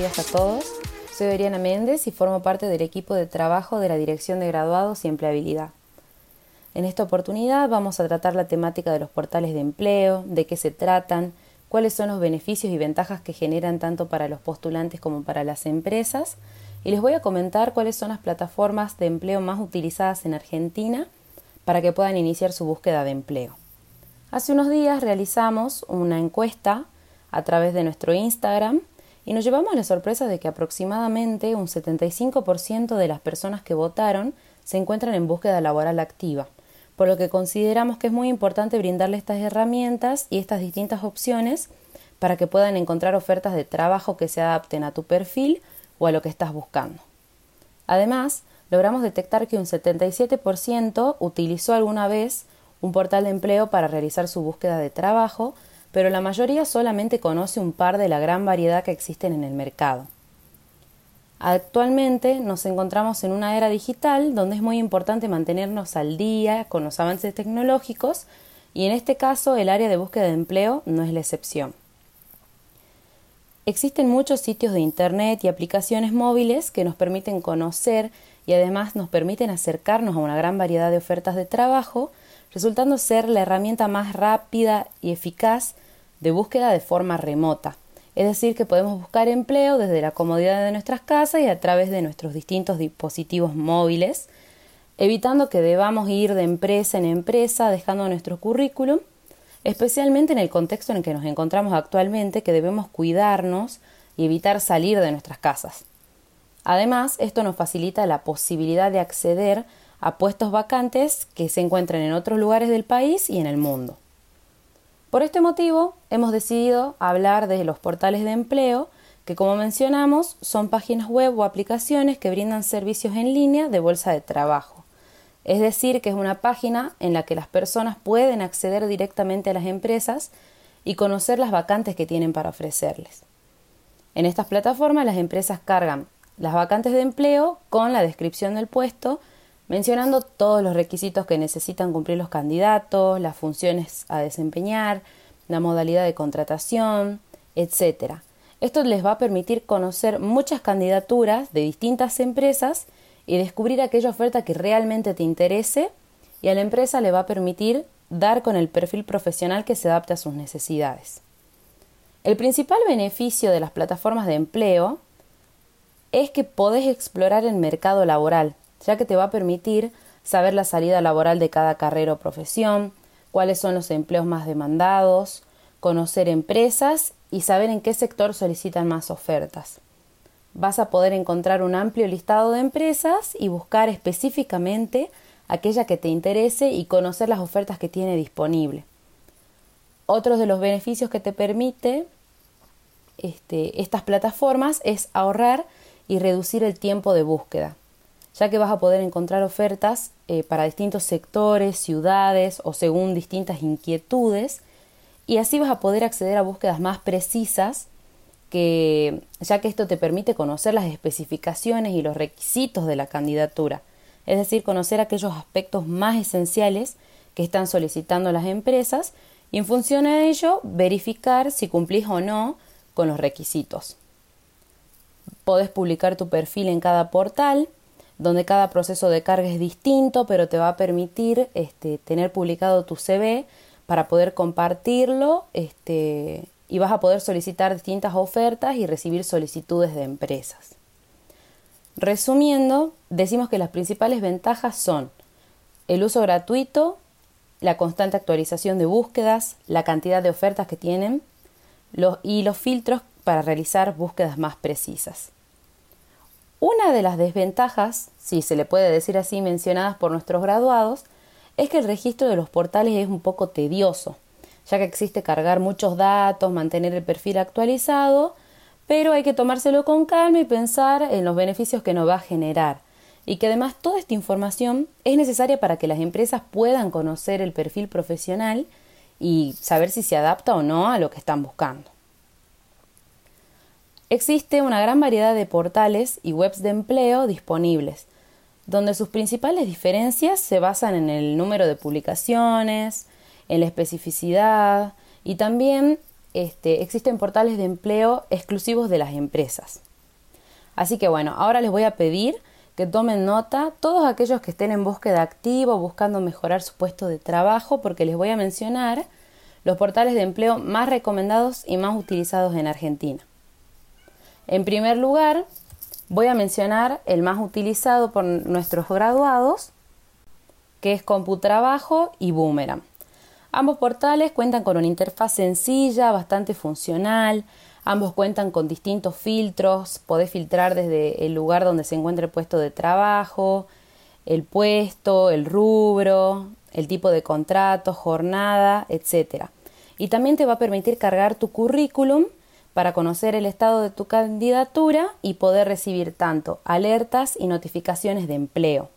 días a todos. Soy Oriana Méndez y formo parte del equipo de trabajo de la Dirección de Graduados y Empleabilidad. En esta oportunidad vamos a tratar la temática de los portales de empleo, de qué se tratan, cuáles son los beneficios y ventajas que generan tanto para los postulantes como para las empresas y les voy a comentar cuáles son las plataformas de empleo más utilizadas en Argentina para que puedan iniciar su búsqueda de empleo. Hace unos días realizamos una encuesta a través de nuestro Instagram y nos llevamos la sorpresa de que aproximadamente un 75% de las personas que votaron se encuentran en búsqueda laboral activa, por lo que consideramos que es muy importante brindarle estas herramientas y estas distintas opciones para que puedan encontrar ofertas de trabajo que se adapten a tu perfil o a lo que estás buscando. Además, logramos detectar que un 77% utilizó alguna vez un portal de empleo para realizar su búsqueda de trabajo, pero la mayoría solamente conoce un par de la gran variedad que existen en el mercado. Actualmente nos encontramos en una era digital donde es muy importante mantenernos al día con los avances tecnológicos y en este caso el área de búsqueda de empleo no es la excepción. Existen muchos sitios de Internet y aplicaciones móviles que nos permiten conocer y además nos permiten acercarnos a una gran variedad de ofertas de trabajo resultando ser la herramienta más rápida y eficaz de búsqueda de forma remota. Es decir, que podemos buscar empleo desde la comodidad de nuestras casas y a través de nuestros distintos dispositivos móviles, evitando que debamos ir de empresa en empresa dejando nuestro currículum, especialmente en el contexto en el que nos encontramos actualmente, que debemos cuidarnos y evitar salir de nuestras casas. Además, esto nos facilita la posibilidad de acceder a puestos vacantes que se encuentran en otros lugares del país y en el mundo. Por este motivo, hemos decidido hablar de los portales de empleo, que como mencionamos son páginas web o aplicaciones que brindan servicios en línea de bolsa de trabajo. Es decir, que es una página en la que las personas pueden acceder directamente a las empresas y conocer las vacantes que tienen para ofrecerles. En estas plataformas las empresas cargan las vacantes de empleo con la descripción del puesto mencionando todos los requisitos que necesitan cumplir los candidatos, las funciones a desempeñar, la modalidad de contratación, etc. Esto les va a permitir conocer muchas candidaturas de distintas empresas y descubrir aquella oferta que realmente te interese y a la empresa le va a permitir dar con el perfil profesional que se adapte a sus necesidades. El principal beneficio de las plataformas de empleo es que podés explorar el mercado laboral, ya que te va a permitir saber la salida laboral de cada carrera o profesión, cuáles son los empleos más demandados, conocer empresas y saber en qué sector solicitan más ofertas. Vas a poder encontrar un amplio listado de empresas y buscar específicamente aquella que te interese y conocer las ofertas que tiene disponible. Otro de los beneficios que te permite este, estas plataformas es ahorrar y reducir el tiempo de búsqueda ya que vas a poder encontrar ofertas eh, para distintos sectores, ciudades o según distintas inquietudes y así vas a poder acceder a búsquedas más precisas que ya que esto te permite conocer las especificaciones y los requisitos de la candidatura, es decir, conocer aquellos aspectos más esenciales que están solicitando las empresas y en función a ello verificar si cumplís o no con los requisitos. Podés publicar tu perfil en cada portal donde cada proceso de carga es distinto, pero te va a permitir este, tener publicado tu CV para poder compartirlo este, y vas a poder solicitar distintas ofertas y recibir solicitudes de empresas. Resumiendo, decimos que las principales ventajas son el uso gratuito, la constante actualización de búsquedas, la cantidad de ofertas que tienen y los filtros para realizar búsquedas más precisas. Una de las desventajas, si se le puede decir así, mencionadas por nuestros graduados, es que el registro de los portales es un poco tedioso, ya que existe cargar muchos datos, mantener el perfil actualizado, pero hay que tomárselo con calma y pensar en los beneficios que nos va a generar, y que además toda esta información es necesaria para que las empresas puedan conocer el perfil profesional y saber si se adapta o no a lo que están buscando. Existe una gran variedad de portales y webs de empleo disponibles, donde sus principales diferencias se basan en el número de publicaciones, en la especificidad y también este, existen portales de empleo exclusivos de las empresas. Así que bueno, ahora les voy a pedir que tomen nota todos aquellos que estén en búsqueda activa buscando mejorar su puesto de trabajo, porque les voy a mencionar los portales de empleo más recomendados y más utilizados en Argentina. En primer lugar, voy a mencionar el más utilizado por nuestros graduados, que es CompuTrabajo y Boomerang. Ambos portales cuentan con una interfaz sencilla, bastante funcional, ambos cuentan con distintos filtros, podés filtrar desde el lugar donde se encuentra el puesto de trabajo, el puesto, el rubro, el tipo de contrato, jornada, etc. Y también te va a permitir cargar tu currículum para conocer el estado de tu candidatura y poder recibir tanto alertas y notificaciones de empleo.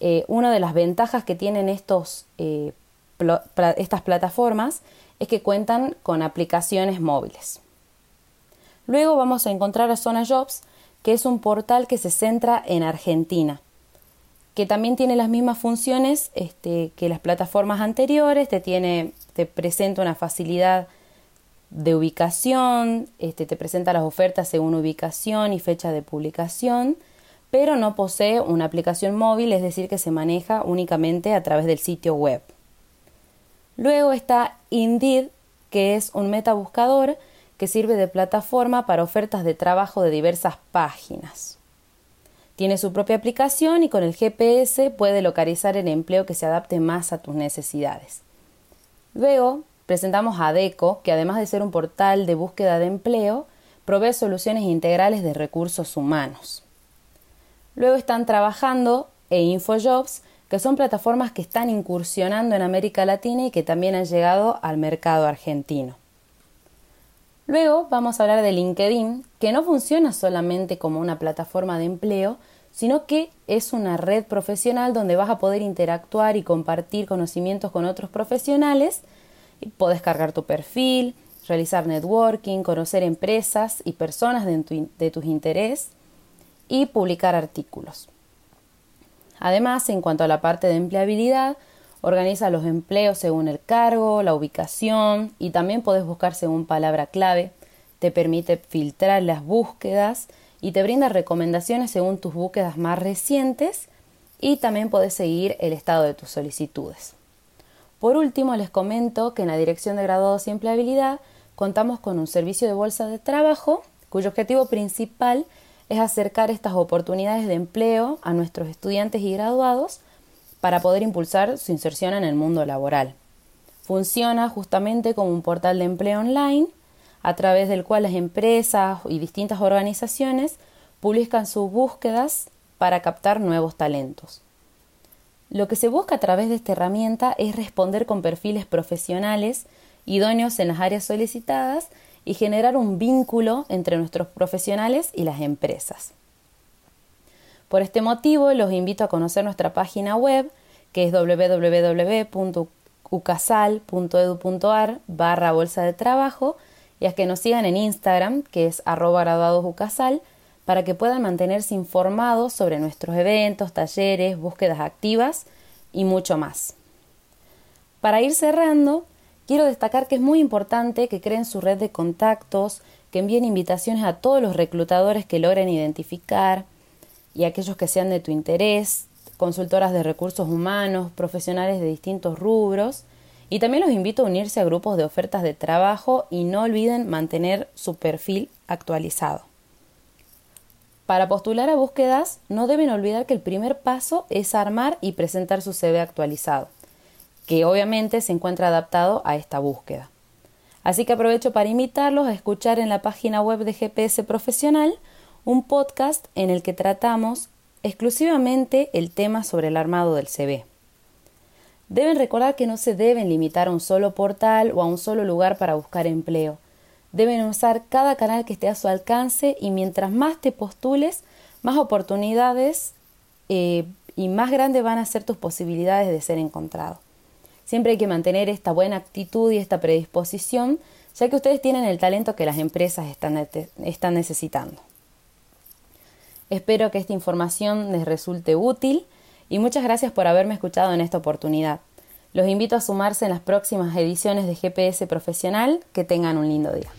Eh, una de las ventajas que tienen estos, eh, estas plataformas es que cuentan con aplicaciones móviles. Luego vamos a encontrar a Zona Jobs, que es un portal que se centra en Argentina, que también tiene las mismas funciones este, que las plataformas anteriores, te, tiene, te presenta una facilidad de ubicación, este, te presenta las ofertas según ubicación y fecha de publicación, pero no posee una aplicación móvil, es decir, que se maneja únicamente a través del sitio web. Luego está Indeed, que es un metabuscador que sirve de plataforma para ofertas de trabajo de diversas páginas. Tiene su propia aplicación y con el GPS puede localizar el empleo que se adapte más a tus necesidades. Luego presentamos a DECO, que además de ser un portal de búsqueda de empleo, provee soluciones integrales de recursos humanos. Luego están trabajando e InfoJobs, que son plataformas que están incursionando en América Latina y que también han llegado al mercado argentino. Luego vamos a hablar de LinkedIn, que no funciona solamente como una plataforma de empleo, sino que es una red profesional donde vas a poder interactuar y compartir conocimientos con otros profesionales Puedes cargar tu perfil, realizar networking, conocer empresas y personas de, tu, tus interés y publicar artículos. Además, en cuanto a la parte de empleabilidad, organiza los empleos según el cargo, la ubicación y también puedes buscar según palabra clave, te permite filtrar las búsquedas y te brinda recomendaciones según tus búsquedas más recientes y también puedes seguir el estado de tus solicitudes. Por último, les comento que en la Dirección de Graduados y Empleabilidad contamos con un servicio de bolsa de trabajo cuyo objetivo principal es acercar estas oportunidades de empleo a nuestros estudiantes y graduados para poder impulsar su inserción en el mundo laboral. Funciona justamente como un portal de empleo online a través del cual las empresas y distintas organizaciones publican sus búsquedas para captar nuevos talentos. Lo que se busca a través de esta herramienta es responder con perfiles profesionales idóneos en las áreas solicitadas y generar un vínculo entre nuestros profesionales y las empresas. Por este motivo, los invito a conocer nuestra página web, que es www.ucasal.edu.ar barra bolsa de trabajo, y a que nos sigan en Instagram, que es arroba graduadosucasal, para que puedan mantenerse informados sobre nuestros eventos, talleres, búsquedas activas y mucho más. Para ir cerrando, quiero destacar que es muy importante que creen su red de contactos, que envíen invitaciones a todos los reclutadores que logren identificar y aquellos que sean de tu interés, consultoras de recursos humanos, profesionales de distintos rubros, y también los invito a unirse a grupos de ofertas de trabajo y no olviden mantener su perfil actualizado. Para postular a búsquedas, no deben olvidar que el primer paso es armar y presentar su CV actualizado, que obviamente se encuentra adaptado a esta búsqueda. Así que aprovecho para invitarlos a escuchar en la página web de GPS Profesional un podcast en el que tratamos exclusivamente el tema sobre el armado del CV. Deben recordar que no se deben limitar a un solo portal o a un solo lugar para buscar empleo, Deben usar cada canal que esté a su alcance y mientras más te postules, más oportunidades eh, y más grandes van a ser tus posibilidades de ser encontrado. Siempre hay que mantener esta buena actitud y esta predisposición, ya que ustedes tienen el talento que las empresas están, están necesitando. Espero que esta información les resulte útil y muchas gracias por haberme escuchado en esta oportunidad. Los invito a sumarse en las próximas ediciones de GPS Profesional. Que tengan un lindo día.